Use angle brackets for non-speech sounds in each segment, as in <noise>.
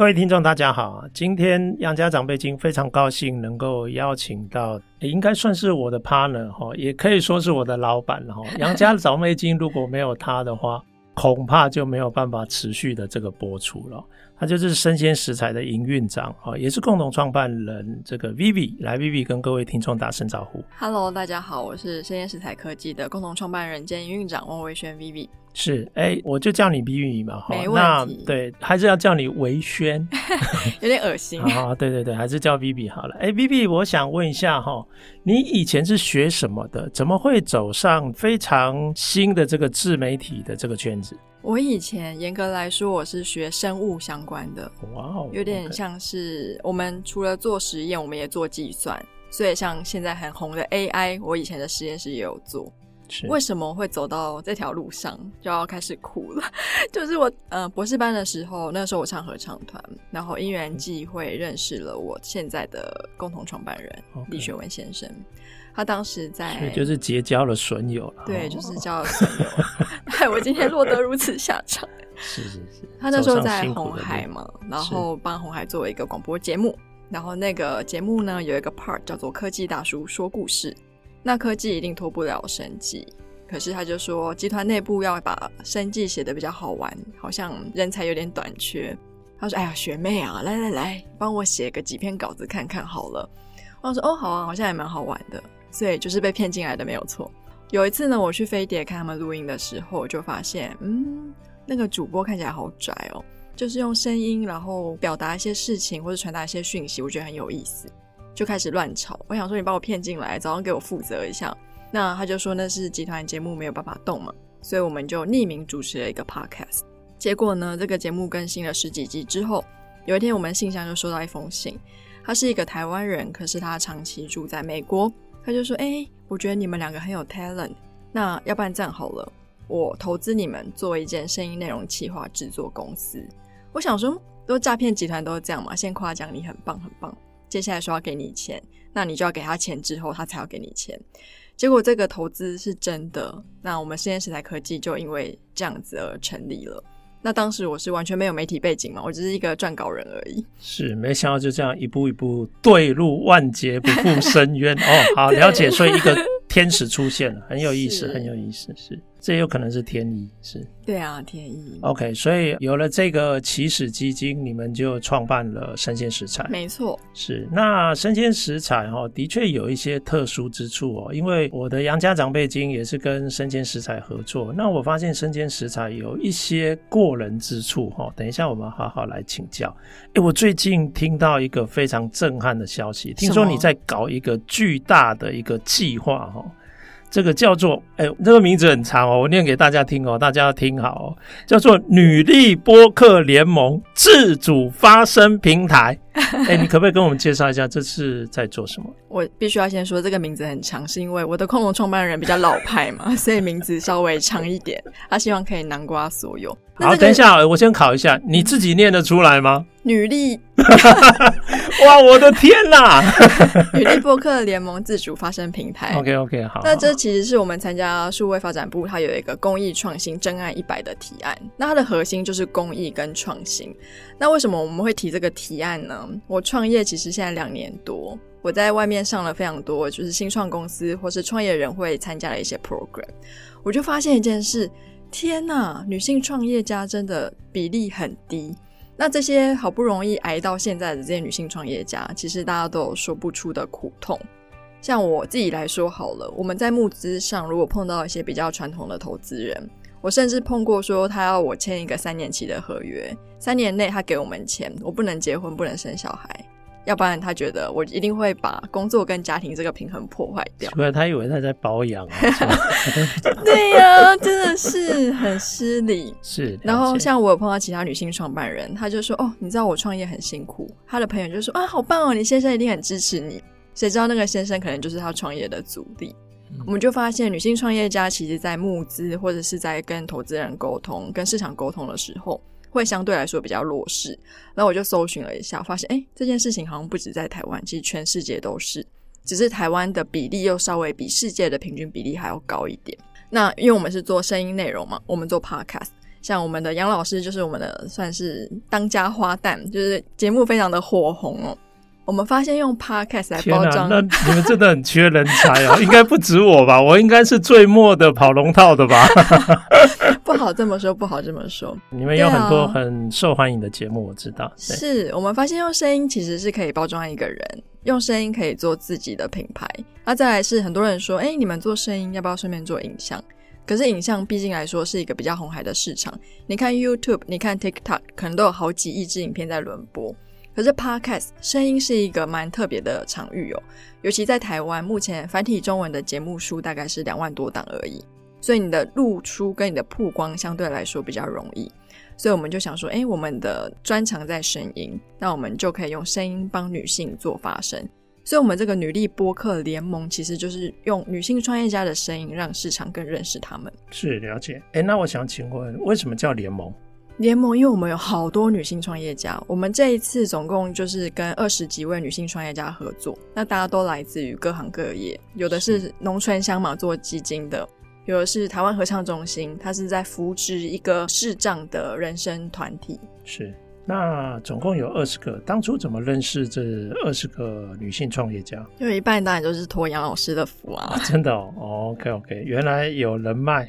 各位听众，大家好！今天杨家长辈经非常高兴能够邀请到，应该算是我的 partner 哈，也可以说是我的老板哈。杨家长辈经如果没有他的话，恐怕就没有办法持续的这个播出了。他就是生鲜食材的营运长啊，也是共同创办人这个 Vivi。来，Vivi 跟各位听众打声招呼。Hello，大家好，我是生鲜食材科技的共同创办人兼营运长汪维轩 Vivi。是，哎、欸，我就叫你 Vivi 嘛，没问题。那对，还是要叫你维轩，<laughs> 有点恶心 <laughs> 啊。对对对，还是叫 Vivi 好了。哎、欸、，Vivi，我想问一下哈，你以前是学什么的？怎么会走上非常新的这个自媒体的这个圈子？我以前严格来说，我是学生物相关的，哇哦，有点像是我们除了做实验，我们也做计算，所以像现在很红的 AI，我以前的实验室也有做。为什么会走到这条路上，就要开始哭了？<laughs> 就是我呃博士班的时候，那时候我唱合唱团，然后因缘际会认识了我现在的共同创办人李学文先生。他当时在，就是结交了损友了。对，就是交了损友，<laughs> 害我今天落得如此下场。<laughs> 是是是，他那时候在红海嘛，然后帮红海做一个广播节目，然后那个节目呢有一个 part 叫做“科技大叔说故事”。那科技一定脱不了生计，可是他就说集团内部要把生计写得比较好玩，好像人才有点短缺。他说：“哎呀，学妹啊，来来来，帮我写个几篇稿子看看好了。”我说：“哦，好啊，好像也蛮好玩的。”所以就是被骗进来的没有错。有一次呢，我去飞碟看他们录音的时候，就发现，嗯，那个主播看起来好拽哦，就是用声音然后表达一些事情或者传达一些讯息，我觉得很有意思，就开始乱吵。我想说，你把我骗进来，早上给我负责一下。那他就说那是集团节目没有办法动嘛，所以我们就匿名主持了一个 podcast。结果呢，这个节目更新了十几集之后，有一天我们信箱就收到一封信，他是一个台湾人，可是他长期住在美国。他就说：“哎、我觉得你们两个很有 talent，那要不然这样好了，我投资你们做一件声音内容企划制作公司。我想说，都诈骗集团都是这样嘛，先夸奖你很棒很棒，接下来说要给你钱，那你就要给他钱之后，他才要给你钱。结果这个投资是真的，那我们声鲜时代科技就因为这样子而成立了。”那当时我是完全没有媒体背景嘛，我只是一个撰稿人而已。是，没想到就这样一步一步对入万劫不复深渊哦。好，了解，所以一个天使出现了，很有意思，很有意思，是。这有可能是天意，是。对啊，天意。OK，所以有了这个起始基金，你们就创办了生鲜食材。没错，是。那生鲜食材哈，的确有一些特殊之处哦。因为我的杨家长辈经也是跟生鲜食材合作，那我发现生鲜食材有一些过人之处哈。等一下我们好好来请教。诶，我最近听到一个非常震撼的消息，听说你在搞一个巨大的一个计划哈。这个叫做，哎，这个名字很长哦，我念给大家听哦，大家要听好哦，叫做“女力播客联盟自主发声平台”。<laughs> 哎，你可不可以跟我们介绍一下这是在做什么？我必须要先说，这个名字很长，是因为我的共同创办人比较老派嘛，<laughs> 所以名字稍微长一点。他希望可以囊括所有。好，等一下，我先考一下，你自己念得出来吗？女力，<laughs> 哇，我的天哪！女力博客联盟自主发声平台。OK OK，好。那这其实是我们参加数位发展部，它有一个公益创新真爱一百的提案。那它的核心就是公益跟创新。那为什么我们会提这个提案呢？我创业其实现在两年多，我在外面上了非常多，就是新创公司或是创业人会参加的一些 program，我就发现一件事：天呐，女性创业家真的比例很低。那这些好不容易挨到现在的这些女性创业家，其实大家都有说不出的苦痛。像我自己来说好了，我们在募资上如果碰到一些比较传统的投资人，我甚至碰过说他要我签一个三年期的合约，三年内他给我们钱，我不能结婚，不能生小孩。要不然他觉得我一定会把工作跟家庭这个平衡破坏掉。不然他以为他在保养啊。<laughs> 对呀、啊，真的是很失礼。<laughs> 是。然后像我有碰到其他女性创办人，他就说：“哦，你知道我创业很辛苦。”他的朋友就说：“啊，好棒哦，你先生一定很支持你。”谁知道那个先生可能就是他创业的阻力。嗯，我们就发现女性创业家其实在募资或者是在跟投资人沟通、跟市场沟通的时候，会相对来说比较弱势。然后我就搜寻了一下，发现哎，这件事情好像不止在台湾，其实全世界都是，只是台湾的比例又稍微比世界的平均比例还要高一点。那因为我们是做声音内容嘛，我们做 podcast，像我们的杨老师就是我们的算是当家花旦，就是节目非常的火红哦。我们发现用 podcast 来包装，那你们真的很缺人才哦，<laughs> 应该不止我吧？我应该是最末的跑龙套的吧？<laughs> 不好这么说，不好这么说。你们有很多很受欢迎的节目，我知道。是我们发现用声音其实是可以包装一个人，用声音可以做自己的品牌。那再来是很多人说，哎，你们做声音要不要顺便做影像？可是影像毕竟来说是一个比较红海的市场。你看 YouTube，你看 TikTok，可能都有好几亿支影片在轮播。可是 Podcast 声音是一个蛮特别的场域哦，尤其在台湾，目前繁体中文的节目数大概是两万多档而已，所以你的露出跟你的曝光相对来说比较容易，所以我们就想说，诶，我们的专长在声音，那我们就可以用声音帮女性做发声，所以我们这个女力播客联盟其实就是用女性创业家的声音让市场更认识他们。是，了解。诶，那我想请问，为什么叫联盟？联盟，因为我们有好多女性创业家，我们这一次总共就是跟二十几位女性创业家合作，那大家都来自于各行各业，有的是农村乡马做基金的，有的是台湾合唱中心，它是在扶植一个视障的人生团体，是。那总共有二十个，当初怎么认识这二十个女性创业家？因为一半当然都是托杨老师的福啊！啊真的哦，OK OK，原来有人脉。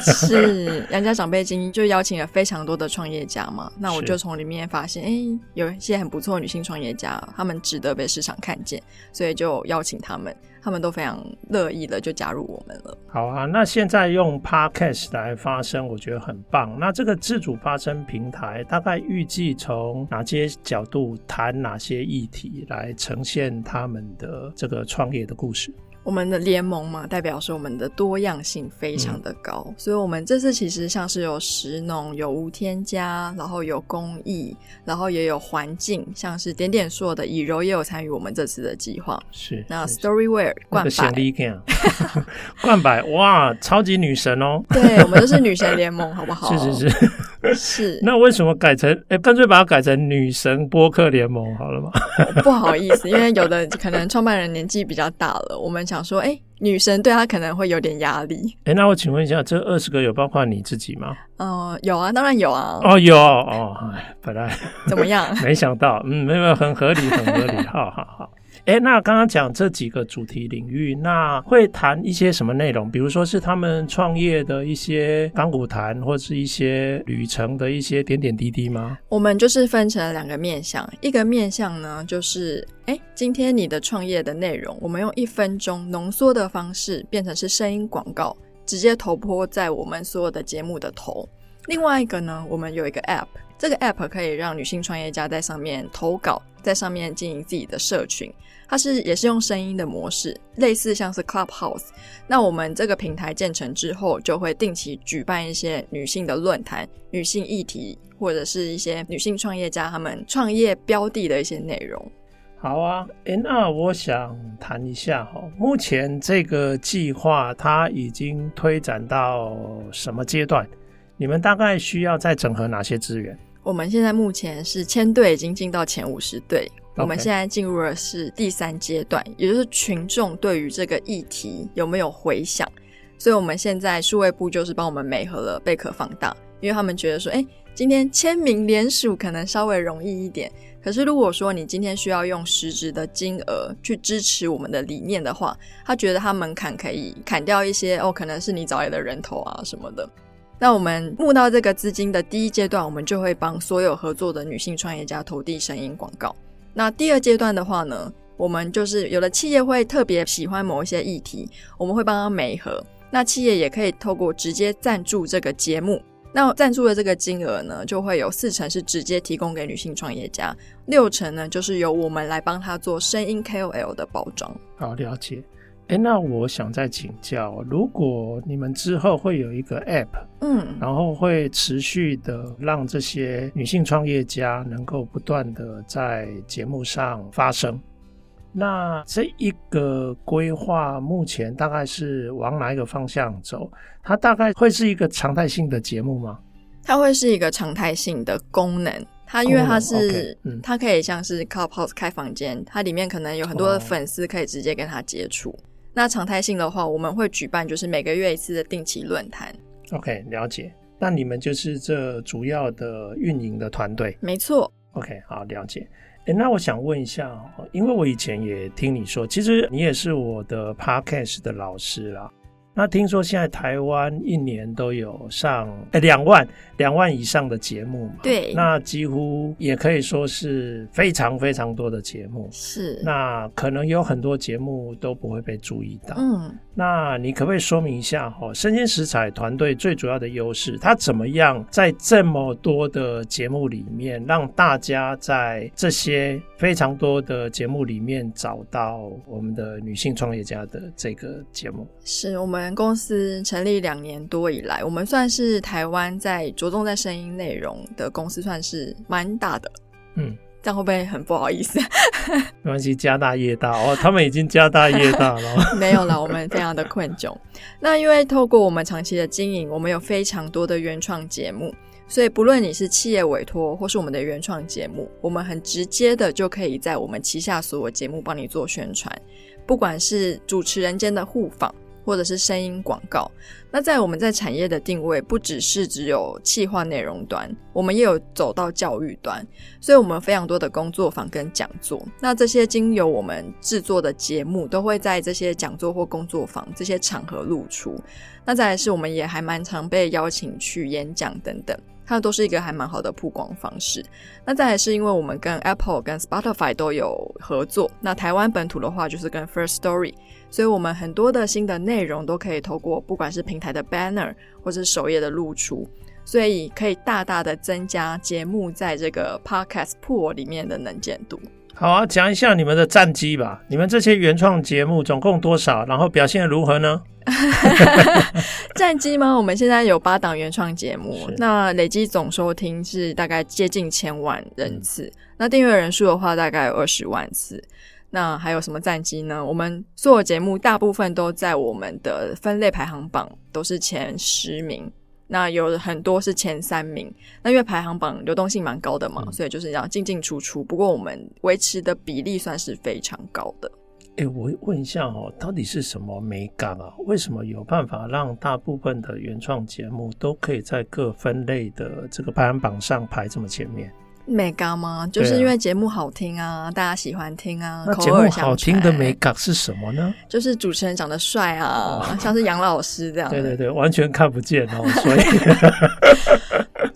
是杨家长辈经就邀请了非常多的创业家嘛，那我就从里面发现，哎、欸，有一些很不错的女性创业家，她们值得被市场看见，所以就邀请他们。他们都非常乐意的就加入我们了。好啊，那现在用 Podcast 来发声，我觉得很棒。那这个自主发声平台，大概预计从哪些角度谈哪些议题，来呈现他们的这个创业的故事？我们的联盟嘛，代表说我们的多样性非常的高，嗯，所以我们这次其实像是有食农，有无添加，然后有公益，然后也有环境，像是点点说的以柔也有参与我们这次的计划。是，那 Storyware 冠百，<laughs> 冠百哇，超级女神哦！对，我们都是女神联盟，好不好？是 <laughs> 是是。<laughs> 是，<laughs> 那为什么改成哎，干脆把它改成女神播客联盟好了吗？不好意思，因为有的可能创办人年纪比较大了，我们想说，哎，女神对他可能会有点压力。<laughs> 哎，那我请问一下，这二十个有包括你自己吗？哦、呃，有啊，当然有啊。哦，有哦，哎，本来怎么样？没想到，嗯，没有，很合理，很合理，好好好。哎，那刚刚讲这几个主题领域，那会谈一些什么内容？比如说是他们创业的一些港股谈，或是一些旅程的一些点点滴滴吗？我们就是分成两个面向，一个面向呢，就是哎，今天你的创业的内容，我们用一分钟浓缩的方式，变成是声音广告，直接投播在我们所有的节目的头。另外一个呢，我们有一个 App，这个 App 可以让女性创业家在上面投稿，在上面经营自己的社群。它是也是用声音的模式，类似像是 Clubhouse。那我们这个平台建成之后，就会定期举办一些女性的论坛、女性议题，或者是一些女性创业家他们创业标的的一些内容。好啊，哎，那我想谈一下哈，目前这个计划它已经推展到什么阶段？你们大概需要再整合哪些资源？我们现在目前是千队已经进到前五十队。我们现在进入的是第三阶段，也就是群众对于这个议题有没有回响。所以，我们现在数位部就是帮我们美合了贝壳放大，因为他们觉得说，哎，今天签名联署可能稍微容易一点，可是如果说你今天需要用实质的金额去支持我们的理念的话，他觉得他门槛可以砍掉一些哦，可能是你找来的人头啊什么的。那我们募到这个资金的第一阶段，我们就会帮所有合作的女性创业家投递声音广告。那第二阶段的话呢，我们就是有的企业会特别喜欢某一些议题，我们会帮他媒合。那企业也可以透过直接赞助这个节目，那赞助的这个金额呢，就会有四成是直接提供给女性创业家，六成呢就是由我们来帮他做声音 KOL 的包装。好，了解。哎，那我想再请教，如果你们之后会有一个 App，嗯，然后会持续的让这些女性创业家能够不断的在节目上发声，那这一个规划目前大概是往哪一个方向走？它大概会是一个常态性的节目吗？它会是一个常态性的功能。它因为它是，okay, 嗯、它可以像是 Clubhouse 开房间，它里面可能有很多的粉丝可以直接跟他接触。Oh. 那常态性的话，我们会举办就是每个月一次的定期论坛。OK，了解。那你们就是这主要的运营的团队？没错。OK，好，了解。哎，那我想问一下，因为我以前也听你说，其实你也是我的 Podcast 的老师啦。那听说现在台湾一年都有上诶两万两万以上的节目嘛？对，那几乎也可以说是非常非常多的节目。是，那可能有很多节目都不会被注意到。嗯，那你可不可以说明一下哈？生鲜食材团队最主要的优势，它怎么样在这么多的节目里面，让大家在这些非常多的节目里面找到我们的女性创业家的这个节目？是我们。公司成立两年多以来，我们算是台湾在着重在声音内容的公司，算是蛮大的。嗯，这样会不会很不好意思？<laughs> 没关系，家大业大哦，他们已经家大业大了。<laughs> 没有了，我们非常的困窘。那因为透过我们长期的经营，我们有非常多的原创节目，所以不论你是企业委托或是我们的原创节目，我们很直接的就可以在我们旗下所有节目帮你做宣传，不管是主持人间的互访。或者是声音广告，那在我们在产业的定位，不只是只有企划内容端，我们也有走到教育端，所以我们非常多的工作坊跟讲座。那这些经由我们制作的节目，都会在这些讲座或工作坊这些场合露出。那再来是，我们也还蛮常被邀请去演讲等等，那都是一个还蛮好的曝光方式。那再来是因为我们跟 Apple 跟 Spotify 都有合作，那台湾本土的话就是跟 First Story。所以，我们很多的新的内容都可以透过不管是平台的 banner 或者首页的露出，所以可以大大的增加节目在这个 podcast pool 里面的能见度。好啊，讲一下你们的战绩吧。你们这些原创节目总共多少？然后表现如何呢？<laughs> 战绩吗？我们现在有八档原创节目，那累计总收听是大概接近千万人次，嗯、那订阅人数的话大概有二十万次。那还有什么战绩呢？我们所有节目大部分都在我们的分类排行榜都是前十名，那有很多是前三名。那因为排行榜流动性蛮高的嘛，嗯、所以就是要进进出出。不过我们维持的比例算是非常高的。哎、欸，我问一下哦，到底是什么美感啊？为什么有办法让大部分的原创节目都可以在各分类的这个排行榜上排这么前面？美感吗？就是因为节目好听啊，啊大家喜欢听啊。那节目好听的美感是什么呢？就是主持人长得帅啊，哦、像是杨老师这样。<laughs> 对对对，完全看不见哦。<laughs> 所以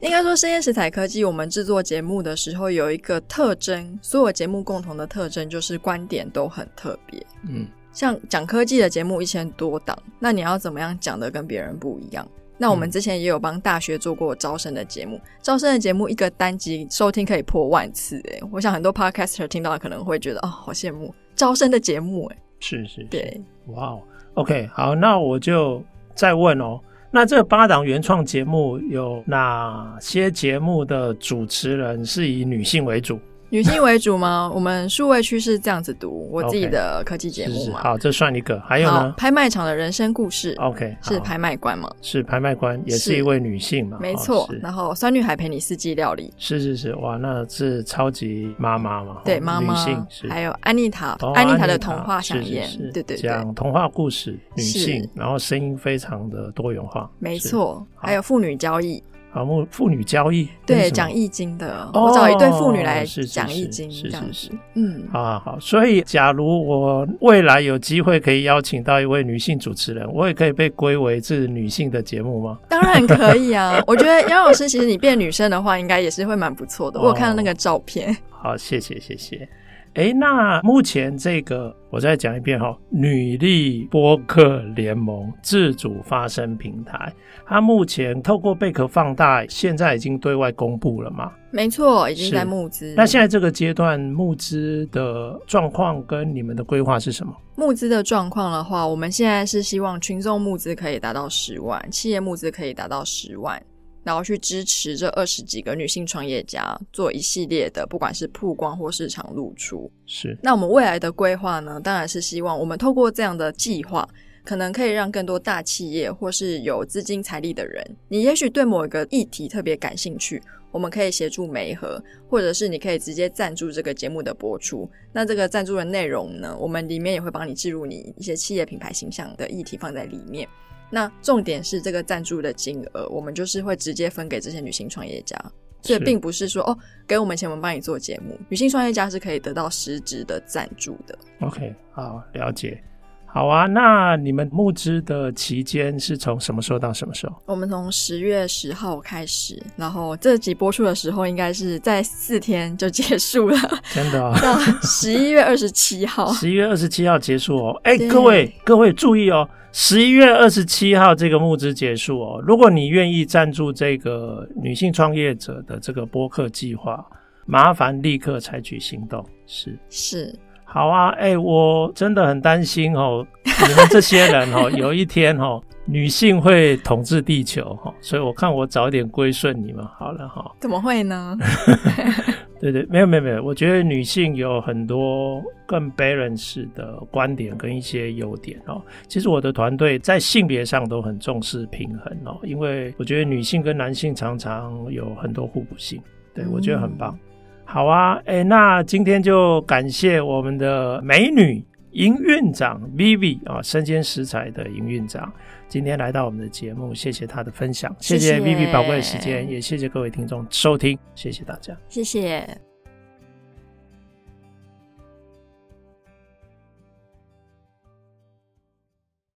<laughs> 应该说，深夜食材科技，我们制作节目的时候有一个特征，所有节目共同的特征就是观点都很特别。嗯，像讲科技的节目一千多档，那你要怎么样讲的跟别人不一样？那我们之前也有帮大学做过招生的节目，嗯、招生的节目一个单集收听可以破万次，诶，我想很多 podcaster 听到可能会觉得哦，好羡慕招生的节目，诶，是是，是，对，哇哦，OK，好，那我就再问哦，那这八档原创节目有哪些节目的主持人是以女性为主？女性为主吗？<laughs> 我们数位区是这样子读，我自己的科技节目嘛。Okay, 是是好，这算一个。还有呢？拍卖场的人生故事。OK，是拍卖官吗？是拍卖官，也是一位女性嘛？没错。然后酸女孩陪你四季料理。是是是，哇，那是超级妈妈嘛？对，妈妈。女性是。还有安妮塔，安妮塔的童话饗宴，对对对，讲童话故事，女性，然后声音非常的多元化。没错，还有妇女交易。啊，妇女交易，对，讲易经的，哦、我找一对妇女来讲易经，这样子，嗯，啊好好。所以，假如我未来有机会可以邀请到一位女性主持人，我也可以被归为是女性的节目吗？当然可以啊！<laughs> 我觉得杨老师，其实你变女生的话，应该也是会蛮不错的。哦、我有看到那个照片。好，谢谢，谢谢。哎，那目前这个我再讲一遍哈，女力播客联盟自主发声平台，它目前透过贝壳放大，现在已经对外公布了嘛？没错，已经在募资。那现在这个阶段募资的状况跟你们的规划是什么？募资的状况的话，我们现在是希望群众募资可以达到十万，企业募资可以达到十万。然后去支持这二十几个女性创业家做一系列的，不管是曝光或市场露出。是。那我们未来的规划呢？当然是希望我们透过这样的计划，可能可以让更多大企业或是有资金财力的人，你也许对某一个议题特别感兴趣，我们可以协助媒合，或者是你可以直接赞助这个节目的播出。那这个赞助的内容呢，我们里面也会帮你置入你一些企业品牌形象的议题放在里面。那重点是这个赞助的金额，我们就是会直接分给这些女性创业家，所以并不是说哦，给我们钱，我们帮你做节目。女性创业家是可以得到实质的赞助的。OK，好，了解。好啊，那你们募资的期间是从什么时候到什么时候？我们从十月十号开始，然后这集播出的时候应该是在四天就结束了。真的啊？<laughs> 到十一月二十七号。十一月二十七号结束哦。哎，各位各位注意哦，十一月二十七号这个募资结束哦。如果你愿意赞助这个女性创业者的这个播客计划，麻烦立刻采取行动。是是。好啊，哎、欸，我真的很担心哦，<laughs> 你们这些人哦，<laughs> 有一天哦，女性会统治地球哈，所以我看我早点归顺你们好了哈。怎么会呢？<laughs> 对对，没有没有没有，我觉得女性有很多更 balance 的观点跟一些优点哦。其实我的团队在性别上都很重视平衡哦，因为我觉得女性跟男性常常有很多互补性，对，我觉得很棒。嗯好啊，哎、欸，那今天就感谢我们的美女营运长 Vivi 啊，生鲜食材的营运长，今天来到我们的节目，谢谢她的分享，谢谢 Vivi 宝贵的时间，也谢谢各位听众收听，谢谢大家，谢谢。